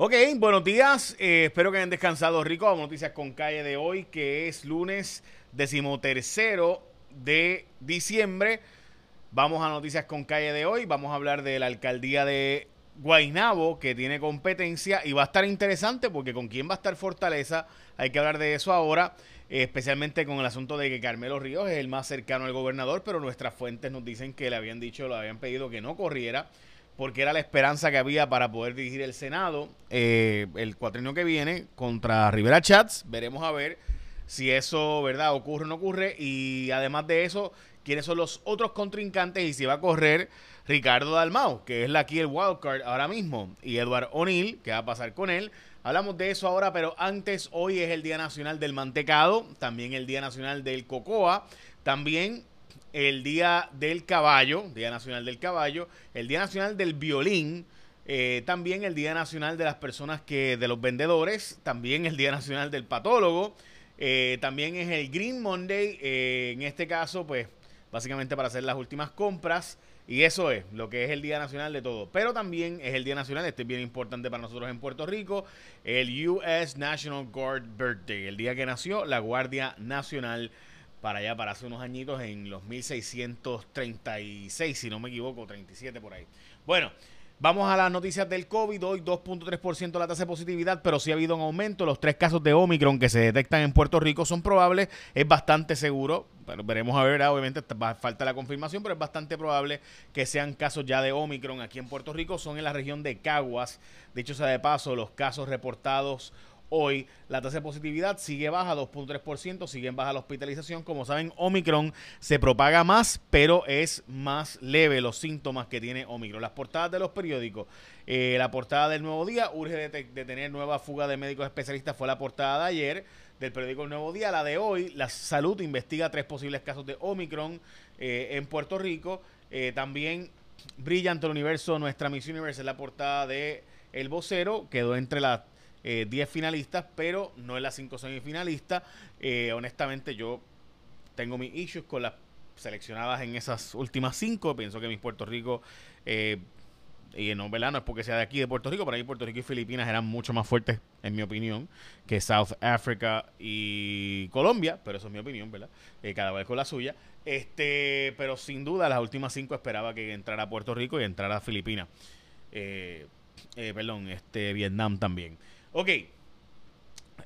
Ok, buenos días. Eh, espero que hayan descansado rico. Vamos noticias con calle de hoy, que es lunes decimotercero de diciembre. Vamos a noticias con calle de hoy. Vamos a hablar de la alcaldía de Guainabo, que tiene competencia y va a estar interesante porque con quién va a estar Fortaleza. Hay que hablar de eso ahora, especialmente con el asunto de que Carmelo Ríos es el más cercano al gobernador, pero nuestras fuentes nos dicen que le habían dicho, le habían pedido que no corriera porque era la esperanza que había para poder dirigir el Senado eh, el cuatrienio que viene contra Rivera Chats. Veremos a ver si eso, ¿verdad?, ocurre o no ocurre. Y además de eso, quiénes son los otros contrincantes y si va a correr Ricardo Dalmau, que es aquí el wildcard ahora mismo, y Edward O'Neill, que va a pasar con él. Hablamos de eso ahora, pero antes, hoy es el Día Nacional del Mantecado, también el Día Nacional del Cocoa, también el Día del Caballo, Día Nacional del Caballo, el Día Nacional del Violín, eh, también el Día Nacional de las personas que, de los vendedores, también el Día Nacional del Patólogo, eh, también es el Green Monday, eh, en este caso, pues, básicamente para hacer las últimas compras. Y eso es lo que es el Día Nacional de todo. Pero también es el Día Nacional, este es bien importante para nosotros en Puerto Rico, el US National Guard Birthday, el día que nació la Guardia Nacional para allá, para hace unos añitos, en los 1636, si no me equivoco, 37 por ahí. Bueno, vamos a las noticias del COVID. Hoy 2.3% la tasa de positividad, pero sí ha habido un aumento. Los tres casos de Omicron que se detectan en Puerto Rico son probables, es bastante seguro. Pero veremos a ver, obviamente falta la confirmación, pero es bastante probable que sean casos ya de Omicron aquí en Puerto Rico. Son en la región de Caguas. Dicho sea de paso, los casos reportados Hoy la tasa de positividad sigue baja, 2.3%, sigue en baja la hospitalización. Como saben, Omicron se propaga más, pero es más leve los síntomas que tiene Omicron. Las portadas de los periódicos. Eh, la portada del Nuevo Día, urge de, tener nueva fuga de médicos especialistas, fue la portada de ayer del periódico El Nuevo Día. La de hoy, la salud investiga tres posibles casos de Omicron eh, en Puerto Rico. Eh, también brilla ante el universo nuestra Miss Universe, es la portada de El Vocero, quedó entre las 10 eh, finalistas, pero no en las 5 semifinalistas. Eh, honestamente, yo tengo mis issues con las seleccionadas en esas últimas 5. Pienso que mis Puerto Rico, eh, y no, ¿verdad? no es porque sea de aquí de Puerto Rico, pero ahí Puerto Rico y Filipinas eran mucho más fuertes, en mi opinión, que South Africa y Colombia, pero eso es mi opinión, ¿verdad? cada vez con la suya. Este, pero sin duda, las últimas 5 esperaba que entrara Puerto Rico y entrara Filipinas. perdón, este, Vietnam también. Ok.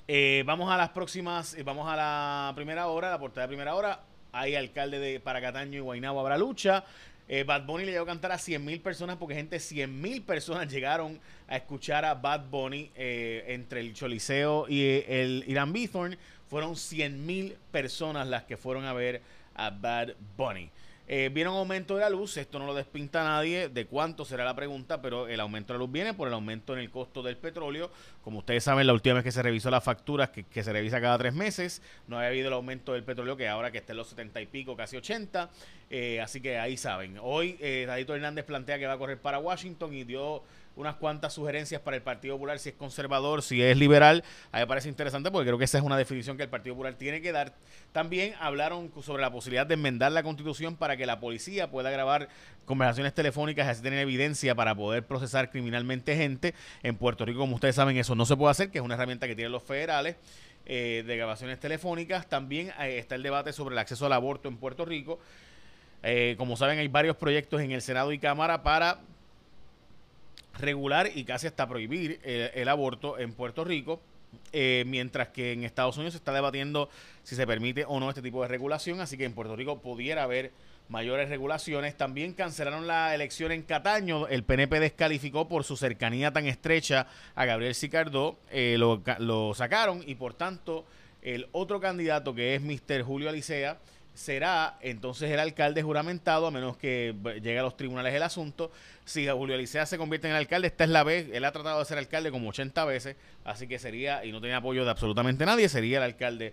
Eh, vamos a las próximas, eh, vamos a la primera hora, la portada de primera hora. Hay alcalde de Paracataño y Guaynabo habrá lucha. Eh, Bad Bunny le dio a cantar a 100 mil personas porque gente, 100 mil personas llegaron a escuchar a Bad Bunny entre el Choliseo y el Irán Bithorn. Fueron 100 mil personas las que fueron a ver a Bad Bunny. Eh, viene un aumento de la luz, esto no lo despinta nadie de cuánto será la pregunta, pero el aumento de la luz viene por el aumento en el costo del petróleo. Como ustedes saben, la última vez que se revisó las facturas, que, se revisa cada tres meses, no había habido el aumento del petróleo que ahora que está en los 70 y pico, casi 80. Eh, así que ahí saben. Hoy eh, Dadito Hernández plantea que va a correr para Washington y dio unas cuantas sugerencias para el Partido Popular, si es conservador, si es liberal. A mí me parece interesante porque creo que esa es una definición que el Partido Popular tiene que dar. También hablaron sobre la posibilidad de enmendar la constitución para que la policía pueda grabar conversaciones telefónicas y así tener evidencia para poder procesar criminalmente gente. En Puerto Rico, como ustedes saben, eso no se puede hacer, que es una herramienta que tienen los federales. Eh, de grabaciones telefónicas. También eh, está el debate sobre el acceso al aborto en Puerto Rico. Eh, como saben, hay varios proyectos en el Senado y Cámara para regular y casi hasta prohibir el, aborto en Puerto Rico. Eh, mientras que en Estados Unidos se está debatiendo si se permite o no este tipo de regulación, así que en Puerto Rico pudiera haber mayores regulaciones. También cancelaron la elección en Cataño, el PNP descalificó por su cercanía tan estrecha a Gabriel Sicardó, eh, lo, lo sacaron y por tanto el otro candidato que es Mr. Julio Alicea, será entonces el alcalde juramentado, a menos que llegue a los tribunales el asunto. Si Julio Alicea se convierte en alcalde, esta es la vez, él ha tratado de ser alcalde como 80 veces, así que sería, y no tiene apoyo de absolutamente nadie, sería el alcalde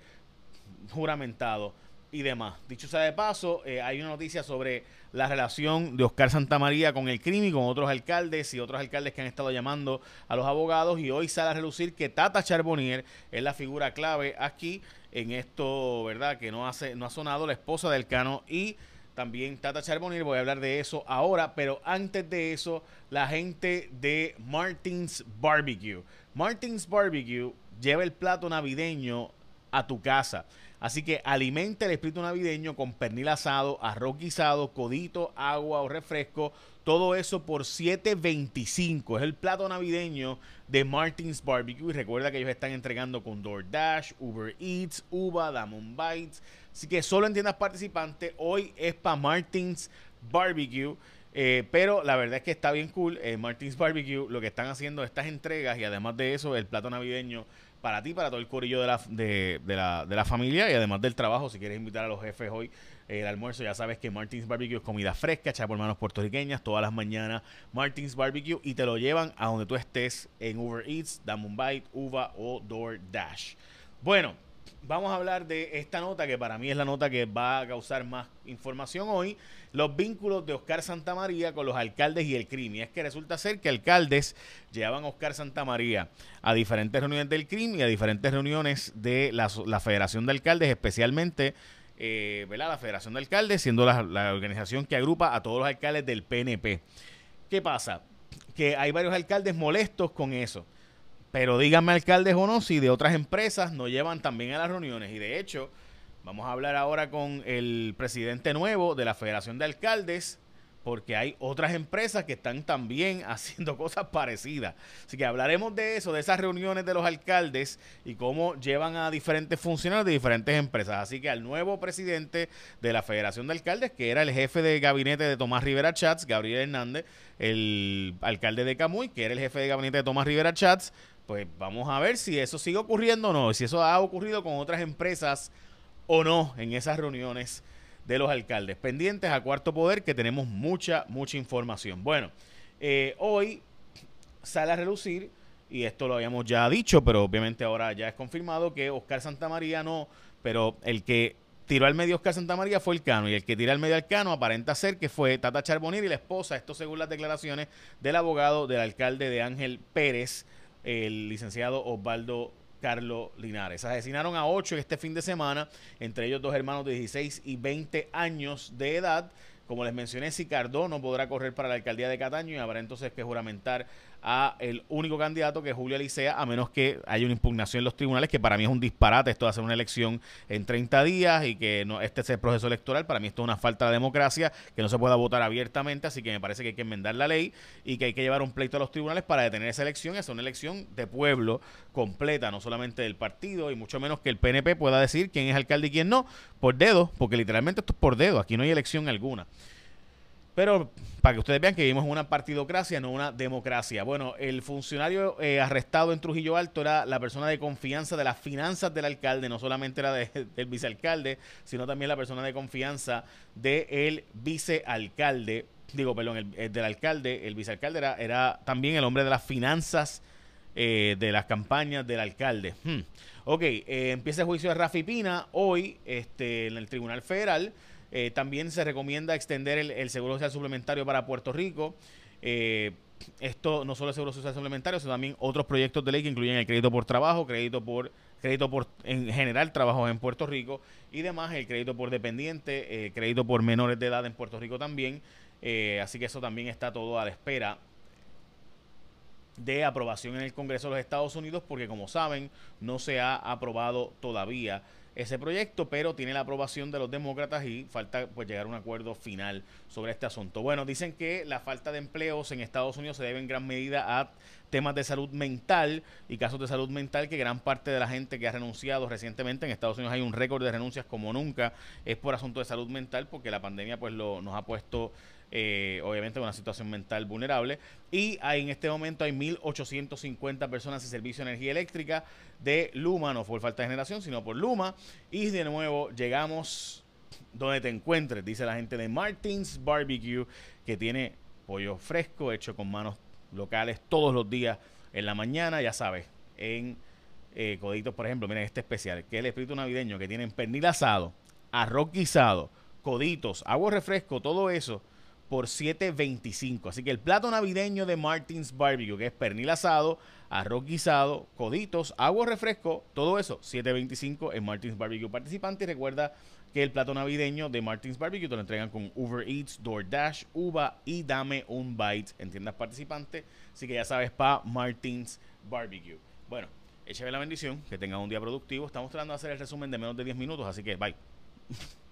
juramentado y demás. Dicho sea de paso, eh, hay una noticia sobre la relación de Oscar Santamaría con el crimen, con otros alcaldes y otros alcaldes que han estado llamando a los abogados y hoy sale a relucir que Tata Charbonnier es la figura clave aquí en esto, ¿verdad? Que no hace no ha sonado la esposa del Cano y también Tata Charbonnier, voy a hablar de eso ahora, pero antes de eso, la gente de Martins Barbecue. Martins Barbecue lleva el plato navideño a tu casa. Así que alimente el espíritu navideño con pernil asado, arroz guisado, codito, agua o refresco. Todo eso por 7.25. Es el plato navideño de Martins Barbecue. Y recuerda que ellos están entregando con DoorDash, Uber Eats, Uva, Damon Bites. Así que solo en tiendas participantes. Hoy es para Martins Barbecue. Eh, pero la verdad es que está bien cool. Eh, Martins Barbecue lo que están haciendo estas entregas y además de eso, el plato navideño para ti, para todo el corillo de la, de, la, de la familia y además del trabajo, si quieres invitar a los jefes hoy el almuerzo, ya sabes que Martins Barbecue es comida fresca, hecha por manos puertorriqueñas, todas las mañanas Martins Barbecue y te lo llevan a donde tú estés en Uber Eats, Damon Bite, Uva o DoorDash. Bueno, vamos a hablar de esta nota que para mí es la nota que va a causar más información hoy, los vínculos de Oscar Santamaría con los alcaldes y el crimen. Es que resulta ser que alcaldes llevaban a Oscar Santamaría a diferentes reuniones del crimen y a diferentes reuniones de la, Federación de Alcaldes, especialmente eh, la Federación de Alcaldes, siendo la organización que agrupa a todos los alcaldes del PNP. ¿Qué pasa? Que hay varios alcaldes molestos con eso. Pero díganme, alcaldes o no, si de otras empresas no llevan también a las reuniones. Y de hecho, vamos a hablar ahora con el presidente nuevo de la Federación de Alcaldes, porque hay otras empresas que están también haciendo cosas parecidas. Así que hablaremos de eso, de esas reuniones de los alcaldes y cómo llevan a diferentes funcionarios de diferentes empresas. Así que al nuevo presidente de la Federación de Alcaldes, que era el jefe de gabinete de Tomás Rivera Chats, Gabriel Hernández, el alcalde de Camuy, que era el jefe de gabinete de Tomás Rivera Chats, pues vamos a ver si eso sigue ocurriendo o no, si eso ha ocurrido con otras empresas o no en esas reuniones de los alcaldes. Pendientes a Cuarto Poder, que tenemos mucha, mucha información. Bueno, eh, hoy sale a relucir, y esto lo habíamos ya dicho, pero obviamente ahora ya es confirmado que Oscar Santamaría no, pero el que tiró al medio Oscar Santamaría fue el Cano, y el que tira al medio al Cano aparenta ser que fue Tata Charbonnier y la esposa, esto según las declaraciones del abogado del alcalde de Ángel Pérez, el licenciado Osvaldo Carlos Linares. Asesinaron a ocho este fin de semana, entre ellos dos hermanos de 16 y 20 años de edad. Como les mencioné, si no podrá correr para la alcaldía de Cataño y habrá entonces que juramentar a el único candidato que es Julio Alicea, a menos que haya una impugnación en los tribunales, que para mí es un disparate esto de hacer una elección en 30 días y que no este es el proceso electoral. Para mí esto es una falta de democracia, que no se pueda votar abiertamente, así que me parece que hay que enmendar la ley y que hay que llevar un pleito a los tribunales para detener esa elección. Es una elección de pueblo completa, no solamente del partido y mucho menos que el PNP pueda decir quién es alcalde y quién no, por dedo, porque literalmente esto es por dedo, aquí no hay elección alguna. Pero para que ustedes vean que vivimos una partidocracia, no una democracia. Bueno, el funcionario eh, arrestado en Trujillo Alto era la persona de confianza de las finanzas del alcalde, no solamente era del vicealcalde, sino también la persona de confianza del vicealcalde. Digo, perdón, el, del alcalde. El vicealcalde era, era, también el hombre de las finanzas eh, de las campañas del alcalde. Hmm. Ok, eh, empieza el juicio de Rafi Pina hoy este, en el Tribunal Federal. Eh, también se recomienda extender el, seguro social suplementario para Puerto Rico. Eh, esto no solo el seguro social suplementario, sino también otros proyectos de ley que incluyen el crédito por trabajo, crédito por crédito por en general trabajo en Puerto Rico y demás el crédito por dependiente, eh, crédito por menores de edad en Puerto Rico también. así que eso también está todo a la espera de aprobación en el Congreso de los Estados Unidos porque como saben no se ha aprobado todavía ese proyecto, pero tiene la aprobación de los demócratas y falta pues llegar a un acuerdo final sobre este asunto. Bueno, dicen que la falta de empleos en Estados Unidos se debe en gran medida a temas de salud mental y casos de salud mental que gran parte de la gente que ha renunciado recientemente en Estados Unidos hay un récord de renuncias como nunca es por asunto de salud mental porque la pandemia pues lo, nos ha puesto eh, obviamente una situación mental vulnerable. Y hay, en este momento hay 1.850 personas en servicio de energía eléctrica de Luma, no por falta de generación, sino por Luma. Y de nuevo llegamos donde te encuentres, dice la gente de Martins Barbecue, que tiene pollo fresco hecho con manos locales todos los días en la mañana, ya sabes, en eh, coditos, por ejemplo, miren este especial, que es el espíritu navideño, que tienen pernil asado, arroz guisado, coditos, agua refresco, todo eso por 7.25. Así que el plato navideño de Martins Barbecue, que es pernil asado, arroz guisado, coditos, agua, refresco, todo eso, 7.25 en Martins Barbecue participante. Y recuerda que el plato navideño de Martins Barbecue te lo entregan con Uber Eats, DoorDash, Uva y Dame un Bite en tiendas participantes. Así que ya sabes, pa Martins Barbecue. Bueno, échame la bendición, que tengan un día productivo. Estamos tratando de hacer el resumen de menos de 10 minutos, así que bye.